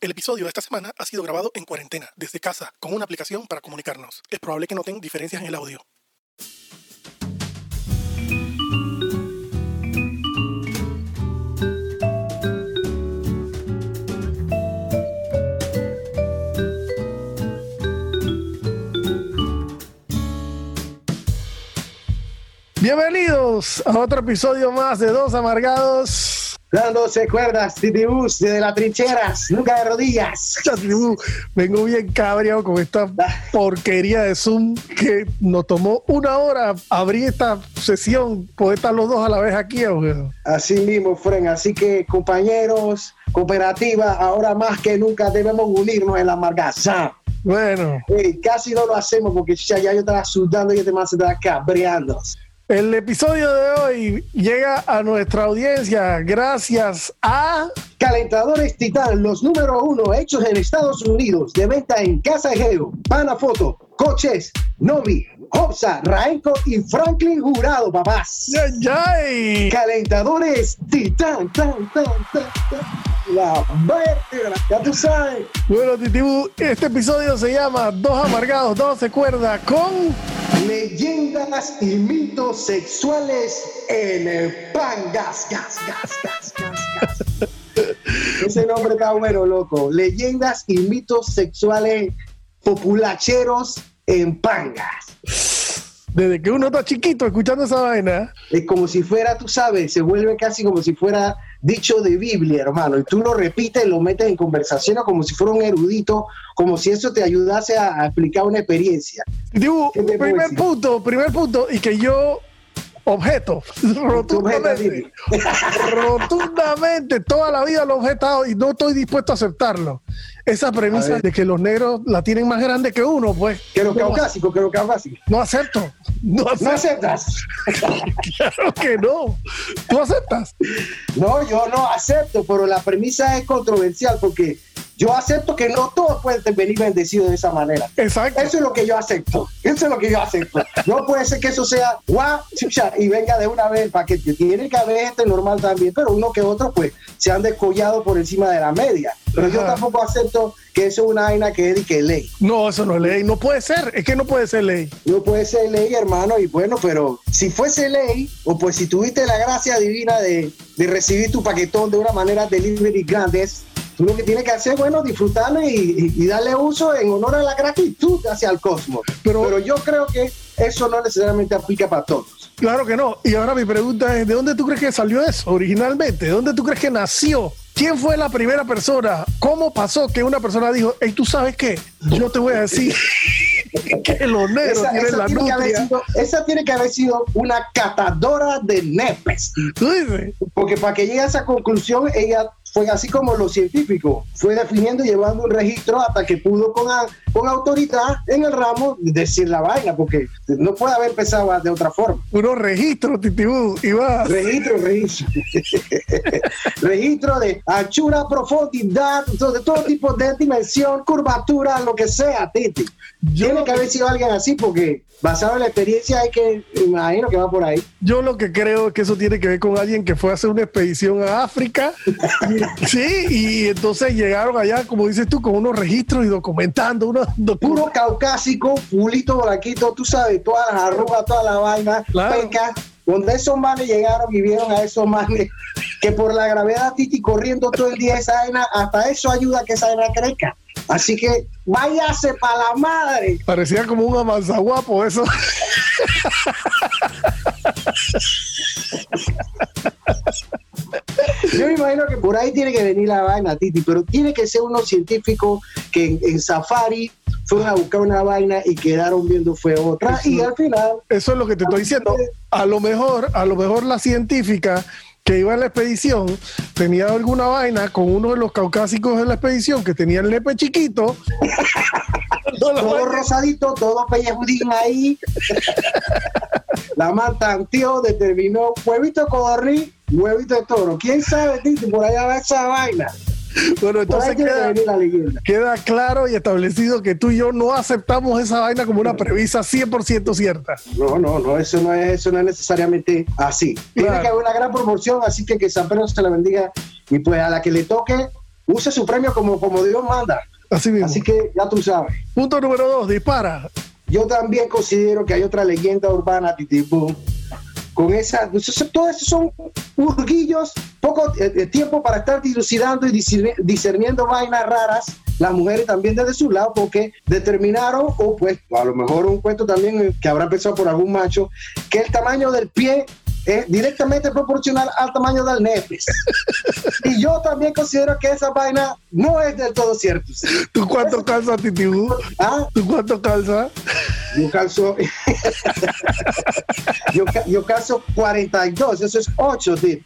El episodio de esta semana ha sido grabado en cuarentena, desde casa, con una aplicación para comunicarnos. Es probable que noten diferencias en el audio. Bienvenidos a otro episodio más de Dos Amargados. Dándose cuerdas, Titibus, desde las trincheras, nunca de rodillas. Titibú, Vengo bien cabreado con esta porquería de Zoom que nos tomó una hora abrir esta sesión, poder estar los dos a la vez aquí. abuelo. Así mismo, Fren. Así que, compañeros, cooperativa, ahora más que nunca debemos unirnos en la amargaza. Bueno, casi no lo hacemos porque ya, ya yo estaba sudando y este man se estaba cabreando. El episodio de hoy llega a nuestra audiencia gracias a... Calentadores Titán, los número uno hechos en Estados Unidos, de venta en Casa Geo, Panafoto, Coches, Novi, Hopsa, Raenco y Franklin Jurado, papás. ¡Yay! Calentadores Titán, tan, tan, tan, tan. La vértebra, ya tú sabes. Bueno, Titibú, este episodio se llama Dos Amargados, Dos se cuerda con... Leyendas y mitos sexuales en el pan. Gas, gas, gas, gas, gas, gas. Ese nombre está bueno, loco. Leyendas y mitos sexuales populacheros en pangas. Desde que uno está chiquito escuchando esa vaina, Es como si fuera, tú sabes, se vuelve casi como si fuera dicho de Biblia, hermano. Y tú lo repites, lo metes en conversación como si fuera un erudito, como si eso te ayudase a, a explicar una experiencia. Titibú, ¿Qué te puedo primer punto, primer punto, y que yo objeto rotundamente, rotundamente, toda la vida lo he objetado y no estoy dispuesto a aceptarlo. Esa premisa de que los negros la tienen más grande que uno, pues Que lo no, caucásico, que lo caucásico. no acepto. No No acepto. aceptas. Claro que no. ¿Tú aceptas? No, yo no acepto, pero la premisa es controversial porque yo acepto que no todos pueden venir bendecidos de esa manera. Exacto. Eso es lo que yo acepto. Eso es lo que yo acepto. No puede ser que eso sea guau, y venga de una vez para que tiene que haber gente normal también, pero uno que otro pues se han descollado por encima de la media. Pero yo tampoco acepto que eso es una vaina que es de que ley. No, eso no es ley. No puede ser. Es que no puede ser ley. No puede ser ley, hermano, y bueno, pero si fuese ley, o pues si tuviste la gracia divina de, de recibir tu paquetón de una manera delivery grandes, tú lo que tienes que hacer, bueno, disfrutarlo y, y- y darle uso en honor a la gratitud hacia el cosmos. Pero- Pero, yo creo que eso no necesariamente aplica para todos. Claro que no. Y ahora mi pregunta es, ¿de dónde tú crees que salió eso originalmente? ¿De dónde tú crees que nació? ¿Quién fue la primera persona? ¿Cómo pasó que una persona dijo, hey, tú sabes qué? Yo te voy a decir que los negros Esa, tienen esa la tiene que haber sido, esa tiene que haber sido una catadora de nepes. Porque para que llegue a esa conclusión, ella fue así como los científicos, fue definiendo y llevando un registro hasta que pudo con, a- con autoridad en el ramo decir la vaina, porque no puede haber empezado de otra forma. Unos registros, Titibú, va. Registro, registro. registro de anchura, profundidad, de todo tipo de dimensión, curvatura, lo que sea, Titi. Yo, Tiene que haber sido alguien así porque basado en la experiencia hay que, imagino que va por ahí. yo lo que creo es que eso tiene que ver con alguien que fue a hacer una expedición a África. Y- sí, y entonces llegaron allá, como dices tú, con unos registros y documentando unos puro caucásico, fulito blanquito, tú sabes, todas las arrugas, toda la vaina, Claro. donde esos manes llegaron y vieron a esos manes que por la gravedad Titi corriendo todo el día esa vaina, hasta eso ayuda a que esa vaina crezca. Así que váyase para la madre. Parecía como un amanzaguapo eso. Yo me imagino que por ahí tiene que venir la vaina, Titi, pero tiene que ser unos científicos que en, en safari fueron a buscar una vaina y quedaron viendo fue otra y al final Eso es lo que te estoy diciendo. A lo mejor, a lo mejor la científica que iba en la expedición tenía alguna vaina con uno de los caucásicos de la expedición que tenía el nepe chiquito. Todo rosadito, todo pellejudín ahí. La man tanteó, determinó huevito de codorniz, huevito de toro. ¿Quién sabe, Titi? Por allá va esa vaina. Bueno, entonces tiene queda, la queda claro y establecido que tú y yo no aceptamos esa vaina como una premisa 100% cierta. No, no, no, eso no es, eso no es necesariamente así. Tiene Claro. que haber una gran proporción, así que que San Pedro se la bendiga. Y pues a la que le toque, use su premio como, como Dios manda. Así mismo. Así que ya tú sabes. Punto número dos, dispara. Yo también considero que hay otra leyenda urbana, tipo con esa, pues, todo eso son urguillos, poco eh, eh, tiempo para estar dilucidando y discerniendo vainas raras, las mujeres también desde su lado, porque determinaron, o pues a lo mejor un cuento también eh, que habrá empezado por algún macho, que el tamaño del pie es directamente proporcional al tamaño del nepes. y yo también considero que esa vaina no es del todo cierto. ¿Tú cuánto calza, Titibú? ¿Ah? ¿Tú cuánto calza? Yo calzo. yo, yo calzo 42, eso es 8, tío.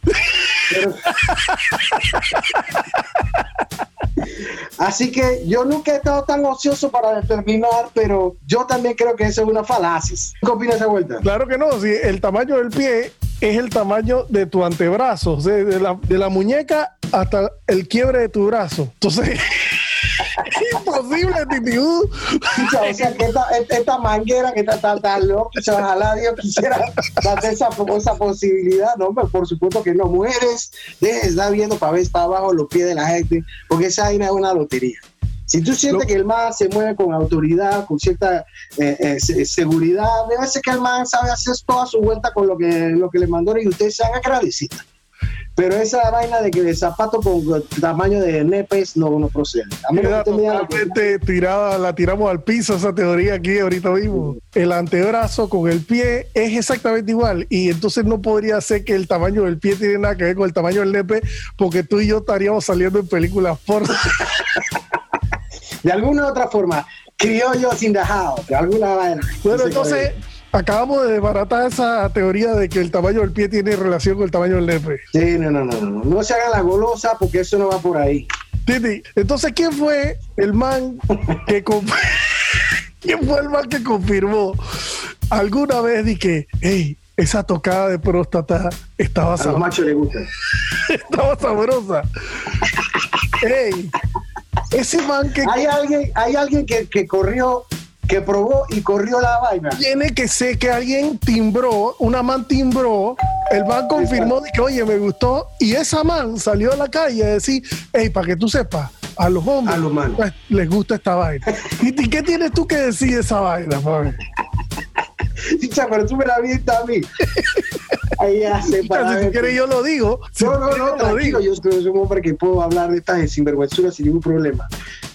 Así que yo nunca he estado tan ocioso para determinar, pero yo también creo que eso es una falacia. ¿Qué opinas de vuelta? Claro que no, si el tamaño del pie es el tamaño de tu antebrazo, de, de la muñeca hasta el quiebre de tu brazo. Entonces, imposible, Titiú. O sea, que esta, esta manguera que está tan, tan loca, ojalá Dios quisiera darte esa, esa posibilidad. No, pero por supuesto que no. Mujeres, dejen de estar viendo para ver para abajo los pies de la gente, porque esa vaina es una lotería. Si tú sientes que el man se mueve con autoridad, con cierta eh, eh, seguridad, debe ser que el man sabe hacer toda su vuelta con lo que, lo que le mandó y ustedes sean agradecidos. Pero esa vaina de que el zapato con tamaño de nepes no, no procede. A mí totalmente tirada, la tiramos al piso esa teoría aquí ahorita mismo. El antebrazo con el pie es exactamente igual y entonces no podría ser que el tamaño del pie tiene nada que ver con el tamaño del nepe porque tú y yo estaríamos saliendo en películas por de alguna u otra forma, criollos in the house, de alguna manera. Bueno, entonces acabamos de desbaratar esa teoría de que el tamaño del pie tiene relación con el tamaño del nepe. Sí, no, no, no, no, no se haga la golosa porque eso no va por ahí. Titi, entonces, ¿quién fue el man que ¿Quién fue el man que confirmó alguna vez de que, hey, esa tocada de próstata estaba sabrosa? A los machos les gusta. estaba sabrosa. hey, ese man que. Hay alguien, hay alguien que, que corrió que probó y corrió la vaina. Tiene que ser que alguien timbró, una man timbró, el man confirmó que, oye, me gustó, y esa man salió a la calle a decir, hey, para que tú sepas, a los hombres pues, les gusta esta vaina. ¿Y qué tienes tú que decir de esa vaina, Fabi? pero tú me la viste a mí. Ahí hace para si quieres yo lo digo. no, no, no, tranquilo. Yo soy un hombre que puedo hablar de estas sinvergüenzuras sin ningún problema.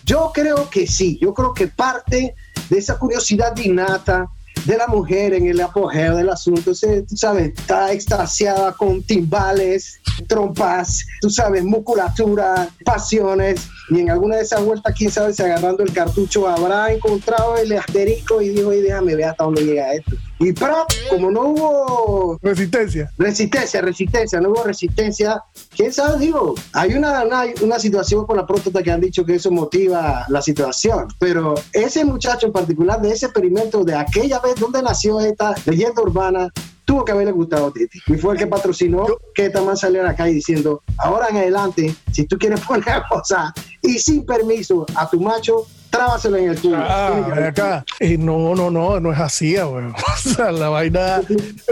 Yo creo que sí. Yo creo que parte de esa curiosidad innata de la mujer en el apogeo del asunto. tú sabes, está extasiada con timbales, trompas, tú sabes, musculatura, pasiones. Y en alguna de esas vueltas, quién sabe, si agarrando el cartucho habrá encontrado el asterisco y dijo, y déjame ver hasta dónde llega esto. Y pero como no hubo resistencia, resistencia, resistencia, no hubo resistencia, quién sabe, digo, hay una, una, una, situación con la próstata que han dicho que eso motiva la situación, pero ese muchacho en particular de ese experimento de aquella vez donde nació esta leyenda urbana, tuvo que haberle gustado a Titi. Y fue el que patrocinó que esta man saliera acá y diciendo, ahora en adelante, si tú quieres poner cosas y sin permiso a tu macho, trábaselo en el tuyo. Ah, acá. Eh, no, no, no, no es así, güey. O sea, la vaina.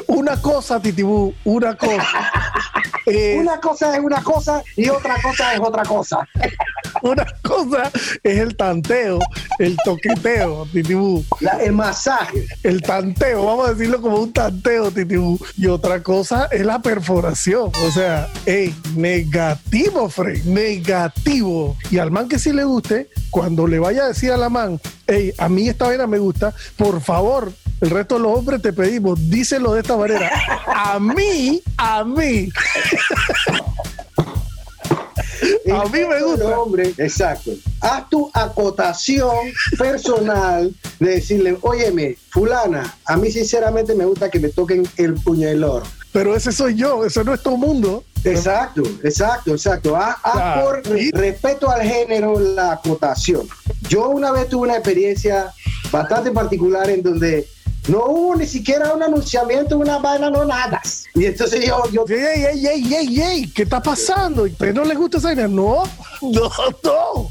Una cosa, Titibú, una cosa. Eh, una cosa es una cosa y otra cosa es otra cosa. una cosa es el tanteo, el toqueteo, Titibú. el masaje. El tanteo, vamos a decirlo como un tanteo, Titibú. Y otra cosa es la perforación. O sea, hey, negativo, Frey, negativo. Y al man que sí le guste, cuando le vaya decir a la man, hey, a mí esta vaina me gusta, por favor, el resto de los hombres te pedimos, díselo de esta manera. A mí, a mí. a mí me gusta. Hombre, exacto. Haz tu acotación personal de decirle, óyeme, fulana, a mí sinceramente me gusta que me toquen el oro. Pero ese soy yo, ese no es tu mundo. Exacto, exacto, exacto. Haz, por respeto al género la acotación. Yo una vez tuve una experiencia bastante particular en donde no hubo ni siquiera un anunciamiento, una vaina, no nada. Y entonces yo... yo ey, ey, ey, ey, ey, ¿qué está pasando? ¿A usted no le gusta esa vaina? No, no, no.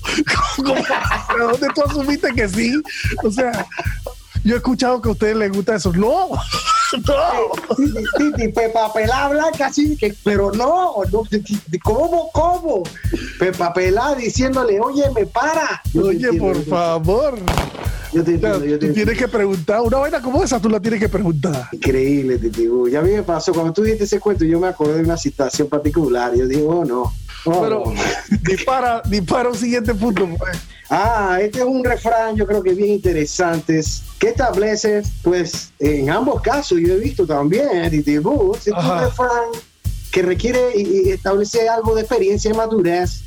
dónde tú asumiste que sí? O sea, yo he escuchado que a ustedes les gusta eso. No. Titi, Pepa Pelá blanca, así que, pero no, no, ¿cómo, cómo? Pepa Pelá diciéndole, oye, me para. oye, por favor. Yo te entiendo, yo te tú tienes que preguntar, una vaina como esa tú la tienes que preguntar. Increíble, Titi. Ya a mí me pasó, cuando tú dijiste ese cuento, yo me acordé de una situación particular. Yo digo, oh, no. Oh, pero dispara, dispara un siguiente punto. Pues. Ah, este es un refrán, yo creo que bien interesante, que establece, pues, en ambos casos, yo he visto también, Titi Boo, es un refrán que requiere y establece algo de experiencia y madurez.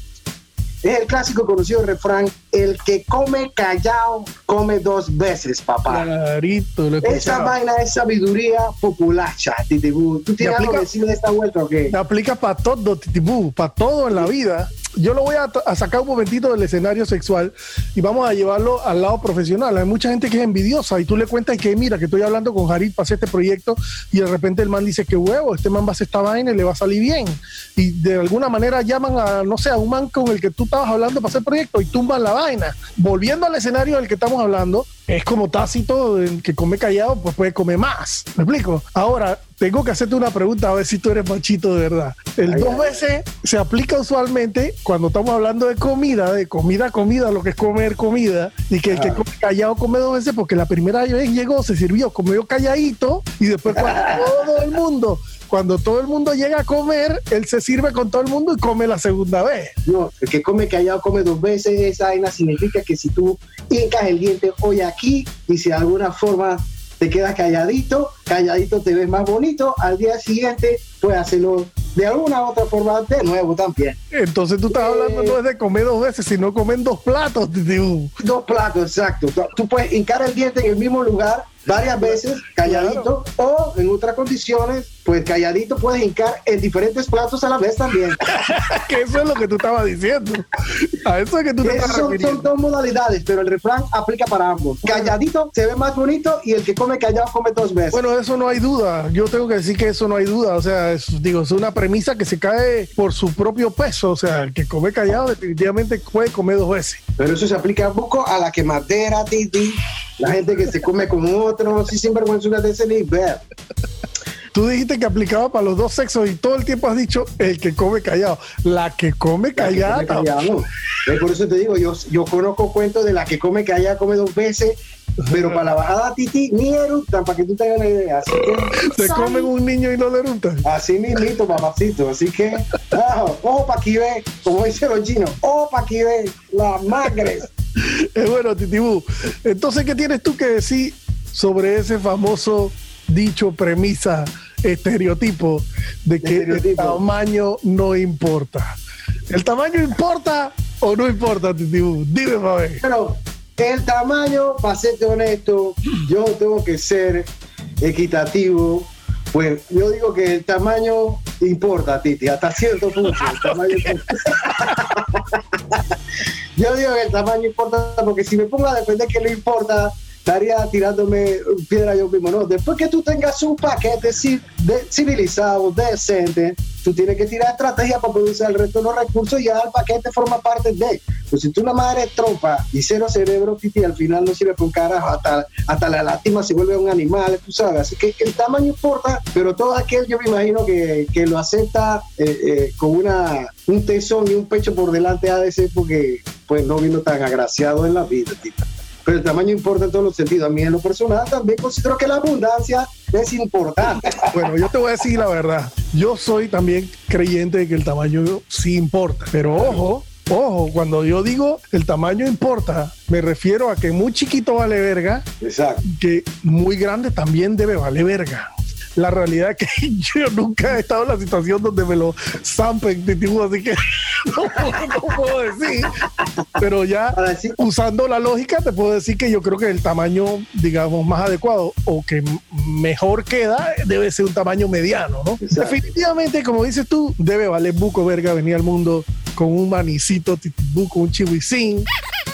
Es el clásico conocido refrán, el que come callado come dos veces, papá. Clarito, Esa vaina es sabiduría popular, Titibú. ¿Tú tienes algo que decir de esta vuelta o qué? Se aplica para todo, Titibú, para todo en la vida yo lo voy a, sacar un momentito del escenario sexual y vamos a llevarlo al lado profesional. Hay mucha gente que es envidiosa y tú le cuentas que mira, que estoy hablando con Jarit para hacer este proyecto y de repente el man dice que huevo, este man va a hacer esta vaina y le va a salir bien. Y de alguna manera llaman a, no sé, a un man con el que tú estabas hablando para hacer el proyecto y tumban la vaina. Volviendo al escenario del que estamos hablando, es como tácito, que come callado, pues puede comer más. ¿Me explico? Ahora, tengo que hacerte una pregunta a ver si tú eres machito de verdad. El dos veces se aplica usualmente cuando estamos hablando de comida, de comida, comida, lo que es comer comida, y que el que come callado come dos veces porque la primera vez llegó, se sirvió, comió calladito, y después cuando todo el mundo cuando todo el mundo llega a comer, él se sirve con todo el mundo y come la segunda vez. No, el que come callado come dos veces, esa vaina significa que si tú hincas el diente hoy aquí y si de alguna forma te quedas calladito, calladito te ves más bonito, al día siguiente puedes hacerlo de alguna otra forma de nuevo también. Entonces tú estás hablando no es de comer dos veces, sino comer dos platos. Dos platos, exacto. Tú puedes hincar el diente en el mismo lugar varias veces calladito o en otras condiciones, pues calladito puedes hincar en diferentes platos a la vez también. que eso es lo que tú estabas diciendo. A eso es que tú te estás son, son, dos modalidades, pero el refrán aplica para ambos. Calladito se ve más bonito y el que come callado come dos veces. Bueno, eso no hay duda. Yo tengo que decir que eso no hay duda. O sea, es, digo, es una premisa que se cae por su propio peso. O sea, el que come callado definitivamente puede comer dos veces. Pero eso se aplica un poco a la quemadera, Titi. La gente que se come con otro, sin sinvergüenza de ese nivel. Tú dijiste que aplicaba para los dos sexos y todo el tiempo has dicho el que come callado. La que come callado. Por eso te digo, yo, yo conozco cuentos de la que come callada, come dos veces, pero para la bajada Titi ni eructan, para que tú tengas una idea. Así que. Se comen un niño y no le eructan. Así mismito, papacito. Así que, ojo para que ve, como dicen los chinos, ojo para que ve las magres. Es bueno, Titibú. Entonces, ¿qué tienes tú que decir sobre ese famoso dicho, premisa, estereotipo de que el tamaño no importa? ¿El tamaño importa o no importa, Titibú? Dime, Fabi. Pero el tamaño, para serte honesto, yo tengo que ser equitativo. Pues yo digo que el tamaño importa, Titi, hasta cierto punto. El tamaño yo digo que el tamaño importa porque si me pongo a defender que no importa, estaría tirándome piedra yo mismo. No, después que tú tengas un paquete civilizado, decente, tú tienes que tirar estrategia para producir el resto de los recursos y ya el paquete forma parte de. Pues si tú una madre eres trompa y cero cerebro, titi, al final no sirve para un carajo, hasta, hasta la lástima se vuelve un animal, tú sabes. Así que el tamaño importa, pero todo aquel yo me imagino que, que lo acepta eh, eh, con una, un tesón y un pecho por delante ha de ser porque pues no vino tan agraciado en la vida, tita pero el tamaño importa en todos los sentidos. A mí en lo personal también considero que la abundancia es importante. Bueno, yo te voy a decir la verdad. Yo soy también creyente de que el tamaño sí importa, pero ojo. Ojo, cuando yo digo el tamaño importa, me refiero a que muy chiquito vale verga, Exacto. que muy grande también debe valer verga la realidad es que yo nunca he estado en la situación donde me lo zampen de así que no, puedo decir. Pero ya usando la lógica, te puedo decir que yo creo que el tamaño, digamos, más adecuado o que mejor queda debe ser un tamaño mediano, ¿no? Definitivamente, como dices tú, debe valer buco verga venir al mundo con un manicito, con un chihuicín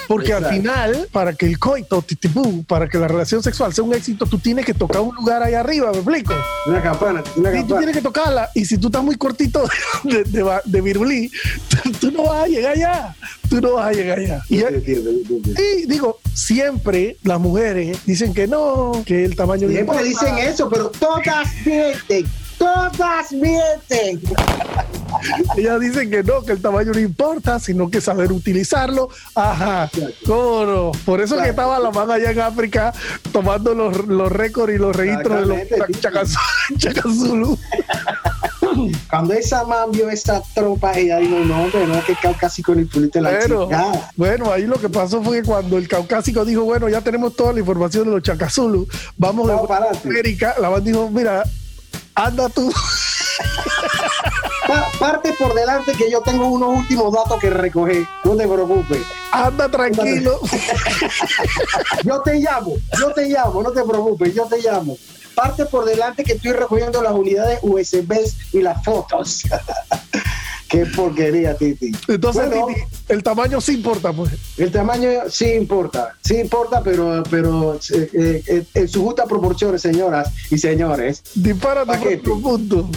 porque al final, para que el coito, titipú, para que la relación sexual sea un éxito, tú tienes que tocar un lugar ahí arriba, ¿me explico? Una campana, una campana. Y tú tienes que tocarla. Y si tú estás muy cortito de, de, de virulí, tú, no vas a llegar allá. Tú no vas a llegar allá. Y, y digo, siempre las mujeres dicen que no, que el tamaño Siempre dicen eso, pero todas mienten, todas mienten. Ellas dicen que no, que el tamaño no importa, sino que saber utilizarlo. Ajá, coro. Por eso que estaba la mano allá en África tomando los, los récords y los registros de los Chacazulu. Cuando esa man vio esa tropa, ella dijo, no, hombre, no, que el caucásico ni pulite la bueno, Bueno, ahí lo que pasó fue que cuando el caucásico dijo, bueno, ya tenemos toda la información de los Chacazulu, vamos, de América, la man dijo, mira, anda tú. Parte por delante que yo tengo unos últimos datos que recoger. No te preocupes. Anda tranquilo. yo te llamo, yo te llamo, no te preocupes, yo te llamo. Parte por delante que estoy recogiendo las unidades USB y las fotos. Qué porquería, Titi. Entonces, Titi, el tamaño sí importa, pues. El tamaño sí importa, sí importa, pero, pero eh, eh, en sus justas proporciones, señoras y señores. Dispara tu punto.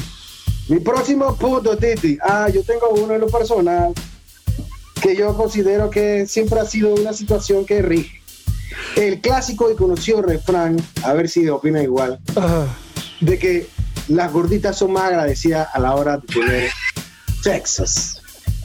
Mi próximo punto, Titi. Ah, yo tengo uno en lo personal que yo considero que siempre ha sido una situación que rige. El clásico y conocido refrán, a ver si opina igual, de que las gorditas son más agradecidas a la hora de tener sexos.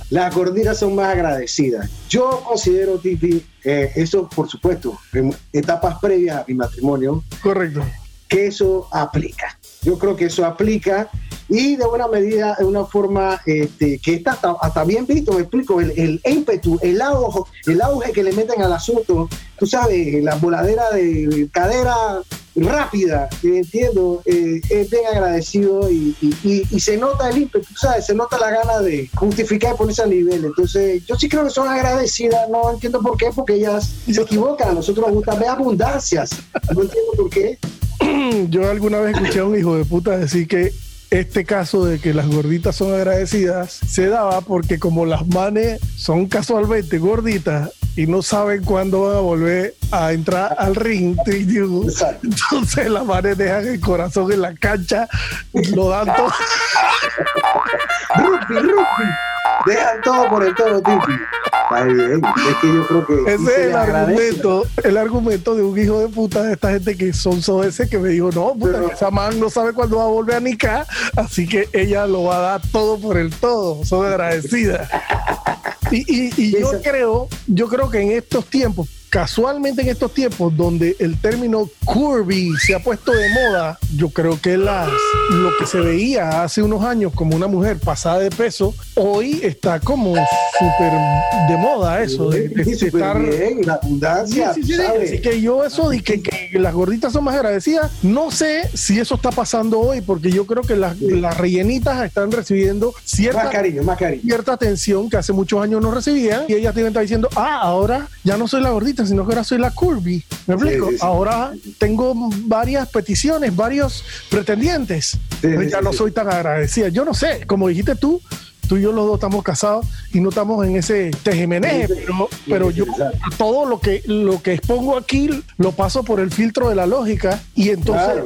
Las gorditas son más agradecidas. Yo considero, Titi, eh, eso por supuesto, en etapas previas a mi matrimonio. Correcto. Que eso aplica. Yo creo que eso aplica y de buena medida, de una forma este, que está hasta, bien visto, me explico, el, el ímpetu, el auge, el auge que le meten al asunto, tú sabes, la voladera de cadera rápida, entiendo, eh, es bien agradecido y, se nota el ímpetu, sabes, se nota la gana de justificar y ponerse a nivel. Entonces, yo sí creo que son agradecidas, no entiendo por qué, porque ellas se equivocan, a nosotros nos gusta ver abundancias, no entiendo por qué. Yo alguna vez escuché a un hijo de puta decir que este caso de que las gorditas son agradecidas se daba porque como las manes son casualmente gorditas y no saben cuándo van a volver a entrar al ring, entonces las manes dejan el corazón en la cancha, lo dan todo. Dejan todo por el todo, Es que yo creo que. Ese es el argumento, el argumento de un hijo de puta de esta gente que son ese que me dijo, no, puta, esa man no sabe cuándo va a volver a Nica, así que ella lo va a dar todo por el todo. Son agradecidas. Y, y yo creo, yo creo que en estos tiempos, casualmente en estos tiempos donde el término curvy se ha puesto de moda, yo creo que las, lo que se veía hace unos años como una mujer pasada de peso, hoy está como súper de moda eso, de, estar... Bien, la abundancia, Así que yo eso de que, las gorditas son más agradecidas, no sé si eso está pasando hoy, porque yo creo que las, las rellenitas están recibiendo cierta, cariño, más cariño. cierta atención que hace muchos años no recibían, y ellas tienen que estar diciendo, ah, ahora ya no soy la gordita, sino que ahora soy la curvy. ¿Me explico? ahora tengo varias peticiones, varios pretendientes. ya no soy tan agradecida. Yo no sé, como dijiste tú, tú y yo los dos estamos casados y no estamos en ese tejemeneje, pero, pero yo todo lo que, lo que expongo aquí lo paso por el filtro de la lógica y entonces,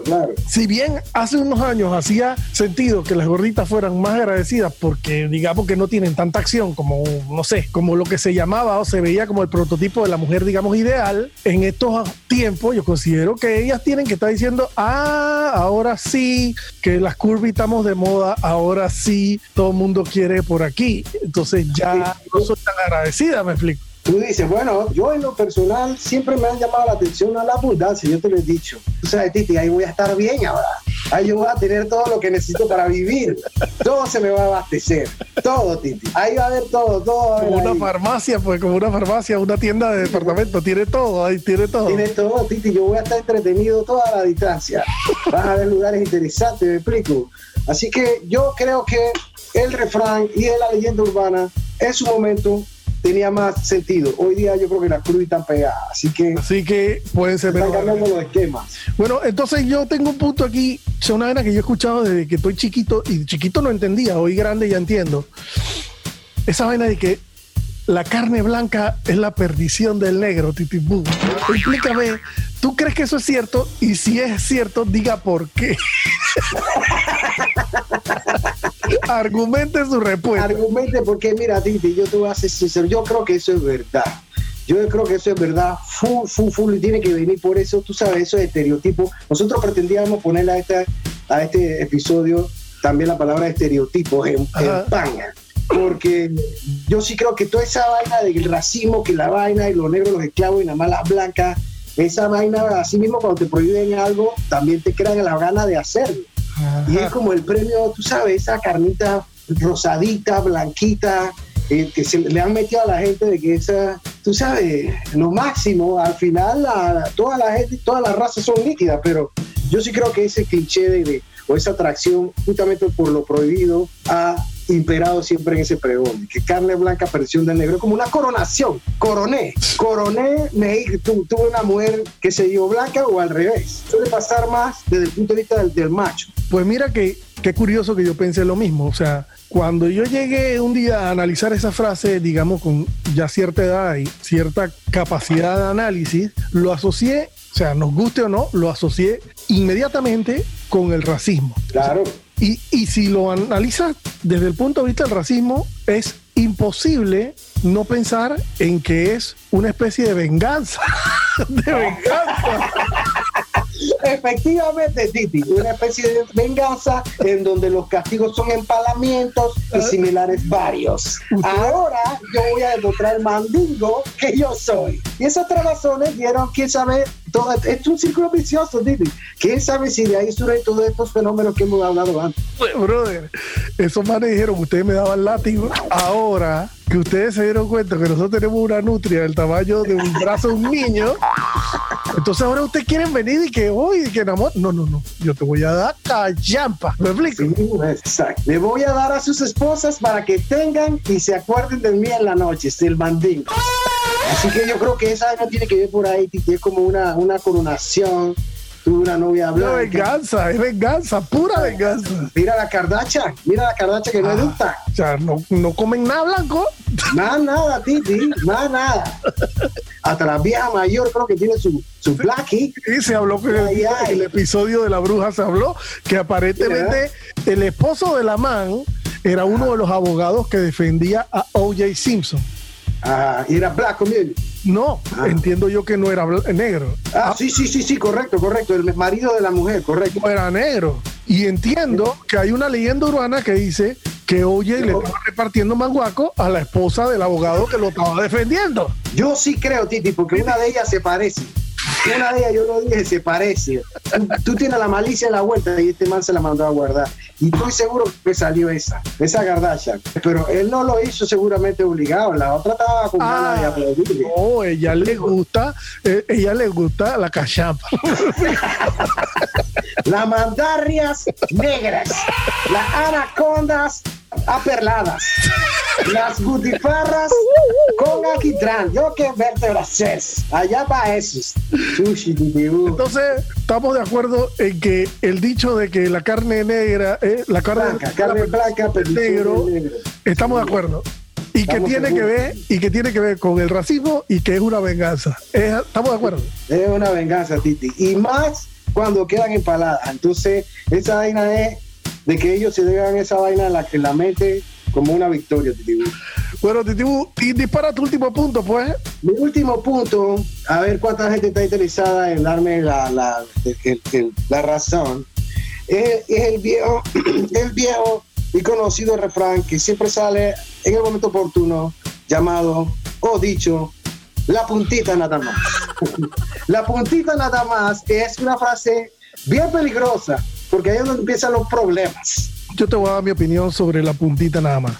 si bien hace unos años hacía sentido que las gorditas fueran más agradecidas porque digamos que no tienen tanta acción como, no sé, como lo que se llamaba o se veía como el prototipo de la mujer, digamos, ideal, en estos tiempos yo considero que ellas tienen que estar diciendo, ah, ahora sí, que las curvas estamos de moda, ahora sí, todo el mundo quiere por aquí. Entonces ya no soy tan agradecida, me explico. Tú dices, bueno, yo en lo personal siempre me han llamado la atención a la abundancia, yo te lo he dicho. Tú sabes, Titi, ahí voy a estar bien ahora. Ahí yo voy a tener todo lo que necesito para vivir. Todo se me va a abastecer. Todo, Titi. Ahí va a haber todo, todo. como una farmacia, pues, como una farmacia, una tienda de departamento. Tiene todo, ahí tiene todo. Tiene todo, Titi. Yo voy a estar entretenido toda la distancia. Vas a ver lugares interesantes, me explico. Así que yo creo que el refrán y la leyenda urbana en su momento tenía más sentido. Hoy día yo creo que las cruz están pegadas, así que... Así que pueden ser... Están cambiando los esquemas. Bueno, entonces yo tengo un punto aquí, es una vaina que yo he escuchado desde que estoy chiquito, y chiquito no entendía, hoy grande ya entiendo. Esa vaina de que la carne blanca es la perdición del negro, Titibú. Explícame, ¿tú crees que eso es cierto? Y si es cierto, diga por qué. Argumente su respuesta. Argumente porque, mira, Titi, yo te voy a ser sincero, yo creo que eso es verdad. Yo creo que eso es verdad, full, full, full, y tiene que venir por eso, tú sabes, esos estereotipos. Nosotros pretendíamos ponerle a, esta, a este episodio también la palabra estereotipos en, en España porque yo sí creo que toda esa vaina del racismo, que la vaina y los negros, los esclavos y nada más las blancas, esa vaina, así mismo cuando te prohíben algo, también te crean la gana de hacerlo. Y es como el premio, tú sabes, esa carnita rosadita, blanquita, eh, que se le han metido a la gente de que esa, tú sabes, lo máximo, al final toda la gente, todas las razas son líquidas, pero yo sí creo que ese cliché de, o esa atracción justamente por lo prohibido ha imperado siempre en ese pregón, que carne blanca, aparición del negro, como una coronación, coroné, coroné, me, tuve una mujer que se dio blanca o al revés. Suele pasar más desde el punto de vista del, macho. Pues mira que qué curioso que yo pensé lo mismo, o sea, cuando yo llegué un día a analizar esa frase, digamos, con ya cierta edad y cierta capacidad de análisis, lo asocié, sea, nos guste o no, lo asocié inmediatamente con el racismo. Claro. Y, y si lo analizas desde el punto de vista del racismo, es imposible no pensar en que es una especie de venganza. de venganza. Efectivamente, Titi, una especie de venganza en donde los castigos son empalamientos y similares varios. Ahora yo voy a demostrar el mandingo que yo soy. Y esas trabazones dieron, quién sabe, todo, es un círculo vicioso, Titi. ¿Quién sabe si de ahí surgen todos estos fenómenos que hemos hablado antes? Pues, brother, esos manes dijeron que ustedes me daban látigo. Ahora que ustedes se dieron cuenta que nosotros tenemos una nutria del tamaño de un brazo de un niño, entonces ahora ustedes quieren venir y que hoy, que enamor. No, no, no. Yo te voy a dar callampa. ¿Me explico? exacto. Le voy a dar a sus esposas para que tengan y se acuerden de mí en la noche, es el mandingo. Así que yo creo que esa no tiene que ver por ahí, es como una, una coronación una novia blanca. No, venganza, es venganza, pura venganza. Mira la cardacha, mira la cardacha que no ah, O sea, no, no comen nada blanco. Nada, nada, Titi, nada, nada. Hasta la vieja mayor creo que tiene su, su blackie. Sí, se habló que en el, episodio de la bruja se habló que aparentemente el esposo de la man era uno de los abogados que defendía a O.J. Simpson. Ah, y era black también. No, ah. entiendo yo que no era negro. Ah, sí, sí, sí, sí, correcto, correcto. El marido de la mujer, correcto. No era negro. Y entiendo que hay una leyenda urbana que dice que oye le estaba repartiendo manguaco a la esposa del abogado que lo estaba defendiendo. Yo sí creo, Titi, porque una de ellas se parece. Una de ellas, yo lo dije, se parece. Tú, tienes la malicia en la vuelta y este man se la mandó a guardar. Y estoy seguro que salió esa, esa gardacha. Pero él no lo hizo seguramente obligado. La otra estaba con ganas de ah, aplaudirle. No, ella le gusta, eh, ella le gusta la cachapa. las mandarrias negras, las anacondas aperladas, las butifarras con alquitrán. Yo que vértebras es. Allá va esos. Entonces, estamos de acuerdo en que el dicho de que la carne negra, eh, la carne blanca, carne blanca, negro, estamos de acuerdo. Y que tiene que ver y que tiene que ver con el racismo y que es una venganza. ¿Estamos de acuerdo? Es una venganza, Titi. Y más cuando quedan empaladas. Entonces, esa vaina es de que ellos se dejan esa vaina en la, que la mente como una victoria, Titibú. Bueno, Titibú, y dispara tu último punto, pues. Mi último punto, a ver cuánta gente está interesada en darme la, la, la razón, es, el viejo, el viejo y conocido refrán que siempre sale en el momento oportuno, llamado o dicho, la puntita nada más. la puntita nada más es una frase bien peligrosa porque ahí es donde empiezan los problemas. Yo te voy a dar mi opinión sobre la puntita nada más.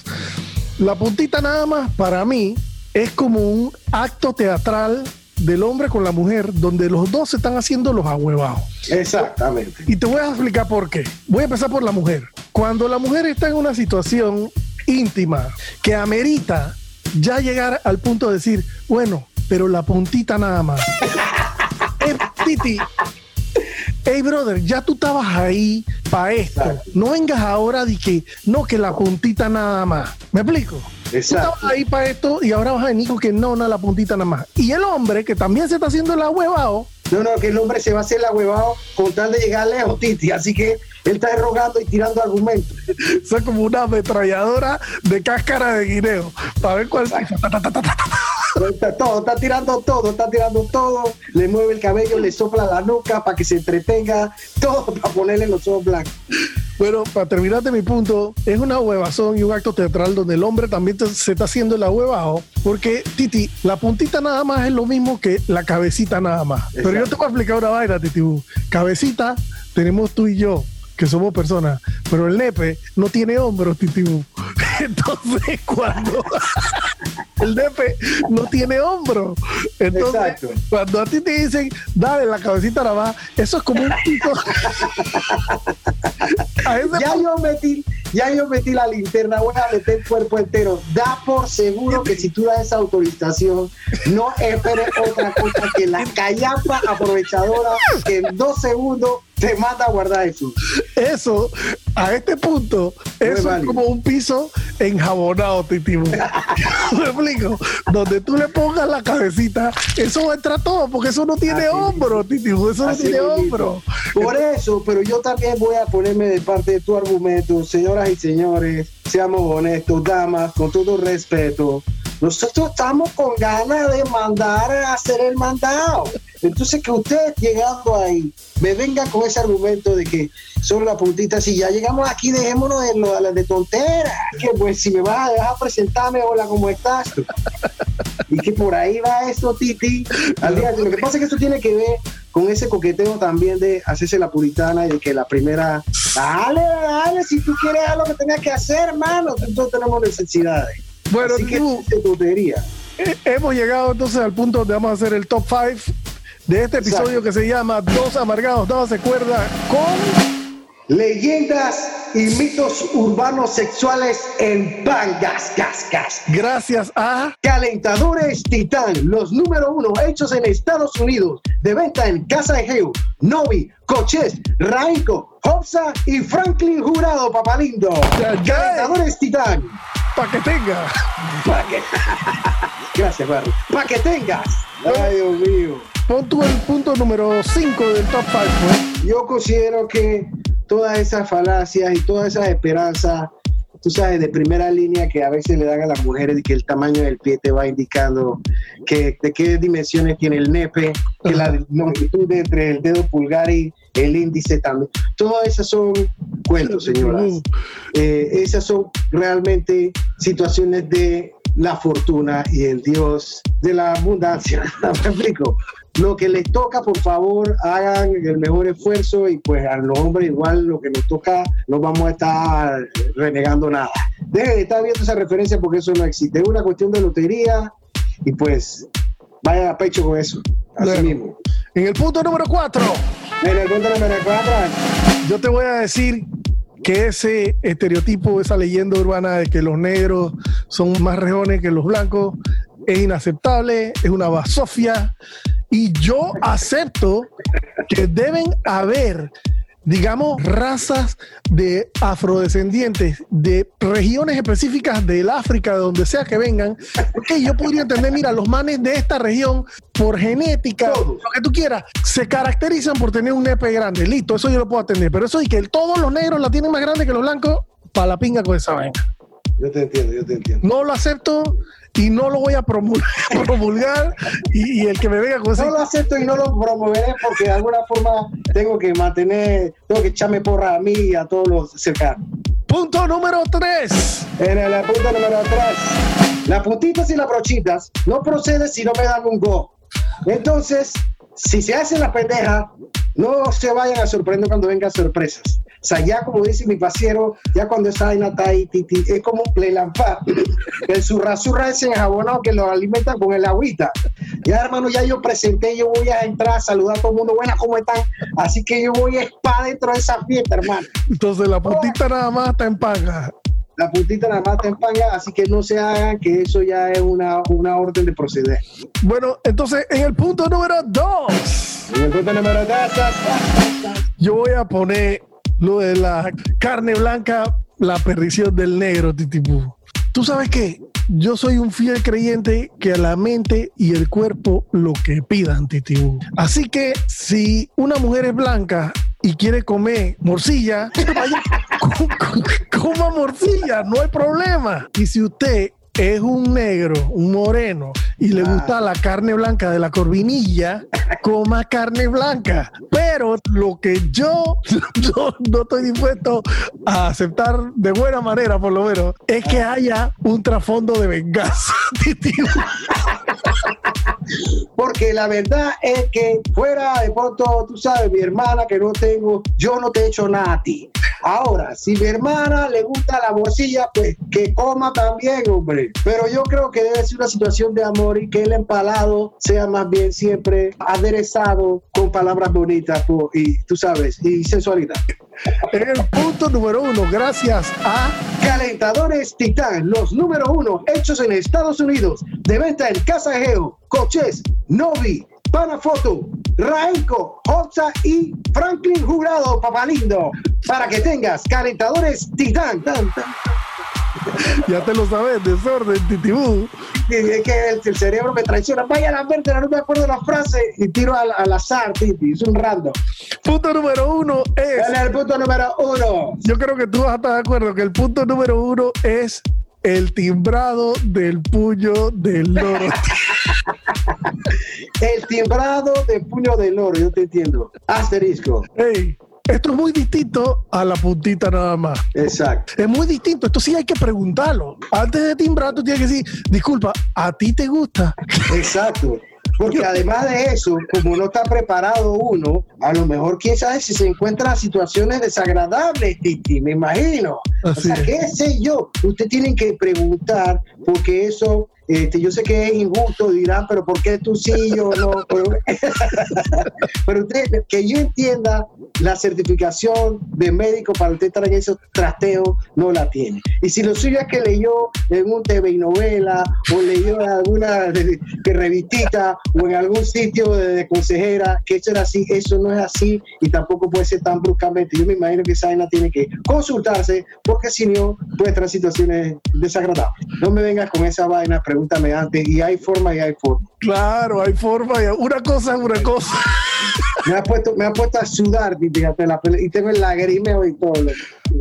La puntita nada más, para mí, es como un acto teatral del hombre con la mujer, donde los dos se están haciendo los ahuevados. Exactamente. Y te voy a explicar por qué. Voy a empezar por la mujer. Cuando la mujer está en una situación íntima que amerita ya llegar al punto de decir, bueno, pero la puntita nada más. Eh, Titi, hey brother, ya tú estabas ahí para esto. No vengas ahora de que, no, que la puntita nada más. ¿Me explico? Exacto. Tú estabas ahí para esto y ahora vas a venir con que no, no, la puntita nada más. Y el hombre que también se está haciendo el huevado. No, no, que el hombre se va a hacer la huevado con tal de llegar lejos, Titi. Así que él está rogando y tirando argumentos. es como una ametralladora de cáscara de guineo. Para ver cuál. Todo, está tirando todo, está tirando todo. Le mueve el cabello, le sopla la nuca para que se entretenga. Todo para ponerle los ojos blancos. Bueno, para terminar de mi punto, es una huevazón y un acto teatral donde el hombre también se está haciendo el ahuevado. Porque, Titi, la puntita nada más es lo mismo que la cabecita nada más. Pero yo te voy a explicar una vaina, Titi. Cabecita tenemos tú y yo que somos personas, pero el nepe no tiene hombros, titibu. Entonces, cuando el nepe no tiene hombros, entonces cuando a ti te dicen, dale la cabecita la eso es como un pico. ya yo metí, ya yo metí la linterna, voy a meter el cuerpo entero. Da por seguro que si tú das esa autorización, no esperes otra cosa que la callapa aprovechadora que en dos segundos te manda a guardar eso. Eso, a este punto, eso es como un piso enjabonado, Titi. ¿Me explico? Donde tú le pongas la cabecita, eso entra todo, porque eso no tiene hombro, Titi. Eso no tiene hombro. Por eso, pero yo también voy a ponerme de parte de tu argumento, señoras y señores, seamos honestos, damas, con todo respeto. Nosotros estamos con ganas de mandar a hacer el mandado. Entonces que usted llegando ahí me venga con ese argumento de que son las puntitas, si ya llegamos aquí, dejémonos de, de, de tonteras, que pues si me vas a dejar presentarme, hola, ¿cómo estás? y que por ahí va esto, Titi. Lo que pasa es que esto tiene que ver con ese coqueteo también de hacerse la puritana y de que la primera, dale, dale, si tú quieres hacer lo que tengas que hacer, hermano, todos tenemos necesidades. Bueno, Así que eh, hemos llegado entonces al punto donde vamos a hacer el top 5 de este episodio que se llama Dos Amargados, no se cuerda con... Leyendas y mitos urbanos sexuales en Pangas, gas, gas. Gracias a Calentadores Titán, los número uno hechos en Estados Unidos, de venta en Casa de Geo, Novi, Coches, Raico, Hopsa y Franklin Jurado, papalindo. Calentadores Titán. Para que tenga. Gracias, Barry. Para que tengas. Ay, Dios mío. Pon tú el punto número 5 del top 5. Pues. Yo considero que todas esas falacias y todas esas esperanzas, tú sabes, de primera línea que a veces le dan a las mujeres y que el tamaño del pie te va indicando que, de qué dimensiones tiene el nepe, que la longitud entre el dedo pulgar y el índice también. Todas esas son cuentos, señoras. Eh, esas son realmente situaciones de la fortuna y el Dios de la abundancia. ¿Me explico? Lo que les toca, por favor, hagan el mejor esfuerzo y pues a los hombres igual lo que nos toca no vamos a estar renegando nada. Dejen de estar viendo esa referencia porque eso no existe. Es una cuestión de lotería y pues vayan a pecho con eso. Así mismo. En el punto número 4. En el punto número 4. Yo te voy a decir que ese estereotipo, esa leyenda urbana de que los negros son más rejones que los blancos, es inaceptable, es una basofia. Y yo acepto que deben haber, digamos, razas de afrodescendientes de regiones específicas del África, de donde sea que vengan, porque yo podría entender, mira, los manes de esta región, por genética, lo que tú quieras, se caracterizan por tener un nepe grande. Listo, eso yo lo puedo atender. Pero eso y que todos los negros la tienen más grande que los blancos, para la pinga con esa vaina. Yo te entiendo, yo te entiendo. No lo acepto y no lo voy a promulgar, y, el que me venga con No lo acepto y no lo promoveré porque de alguna forma tengo que mantener, tengo que echarme porra a mí y a todos los cercanos. Punto número 3. En el punto número 3. Las puntitas y las brochitas no proceden si no me dan un go. Entonces, si se hacen las pendejas, no se vayan a sorprender cuando vengan sorpresas. Sea, ya como dice mi pasiero, ya cuando esa vaina está ahí, es como un plelampa. El surra surra ese enjabonado que lo alimenta con el agüita. Ya, hermano, ya yo presenté, yo voy a entrar a saludar a todo el mundo. Buenas, ¿cómo están? Así que yo voy a espada dentro de esa fiesta, hermano. Entonces la puntita nada más está en paga la puntita nada más está en panga, así que no se hagan que eso ya es una, una orden de proceder. Bueno, entonces en el punto número dos. En el punto número dos. Yo voy a poner lo de la carne blanca, la perdición del negro, titipú. ¿Tú sabes qué? Yo soy un fiel creyente que a la mente y el cuerpo lo que pidan, titibú. Así que si una mujer es blanca y quiere comer morcilla, coma morcilla, no hay problema. Y si usted es un negro, un moreno, y le Ah. gusta la carne blanca de la corvinilla, coma carne blanca. Pero lo que yo no, no estoy dispuesto a aceptar de buena manera, por lo menos, es que haya un trasfondo de venganza. Porque la verdad es que fuera de pronto, tú sabes, mi hermana que no tengo, yo no te he hecho nada a ti. Ahora, si mi hermana le gusta la morcilla, pues que coma también, hombre. Pero yo creo que debe ser una situación de amor y que el empalado sea más bien siempre aderezado con palabras bonitas po, y tú sabes, y sensualidad. En el punto número uno, gracias a Calentadores Titán, los número uno hechos en Estados Unidos, de venta en Casa Geo, Coches, Novi, Panafoto, Raenco, Hotza y Franklin Jurado, papalindo, para que tengas calentadores Titán. Tan, tan. Ya te lo sabes, desorden, titibú. Y Es que el, el cerebro me traiciona. Vaya a la verte, no me acuerdo la frase y tiro al, al azar, Titi. Es un random. Punto número uno es. En el punto número uno. Yo creo que tú vas a estar de acuerdo que el punto número uno es el timbrado del puño del loro. El timbrado de puño del oro, yo te entiendo. Asterisco. Ey, esto es muy distinto a la puntita nada más. Exacto. Es muy distinto. Esto sí hay que preguntarlo. Antes de timbrar, tú tienes que decir, disculpa, ¿a ti te gusta? Exacto. Porque además de eso, como no está preparado uno, a lo mejor quién sabe si se encuentra en situaciones desagradables, Titi, me imagino. O sea, qué sé yo. Usted tiene que preguntar, porque eso, este, yo sé que es injusto, dirán, pero ¿por qué tú sí yo no? Pero, pero usted, que yo entienda, la certificación de médico para usted estar en esos trasteos no la tiene. Y si lo suyo es que leyó en un TV y novela o leyó en alguna de revistita o en algún sitio de, de consejera que eso era así, eso no es así y tampoco puede ser tan bruscamente. Yo me imagino que esa vaina tiene que consultarse porque si no puede traer situaciones desagradables. No me vengas con esa vaina, pregúntame antes y hay forma y hay forma. Claro, hay forma. y- Una cosa es una cosa. Me ha puesto, me ha puesto a sudar, fíjate, la pele- y tengo el lagrimeo y todo. loco.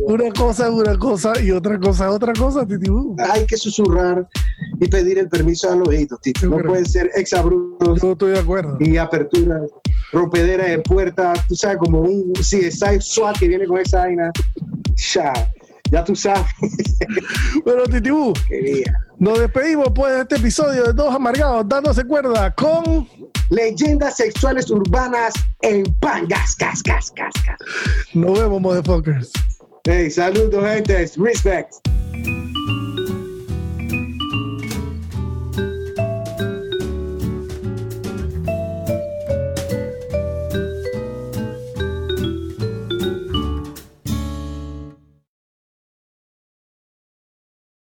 Una cosa es una cosa y otra cosa es otra cosa, titibú. Hay que susurrar y pedir el permiso a los Tito. Yo No pueden ser exabruptos Yo estoy de acuerdo. y aperturas, rompederas de puertas, tú sabes, como un CSI SWAT que viene con esa vaina. Ya, ya tú sabes. Pero titibú, Quería. nos despedimos pues de este episodio de Dos Amargados, dándose cuerda con... Leyendas sexuales urbanas en pangas, gas, gas, gas, gas. Nos vemos, motherfuckers. Hey, saludos, gente. Respect.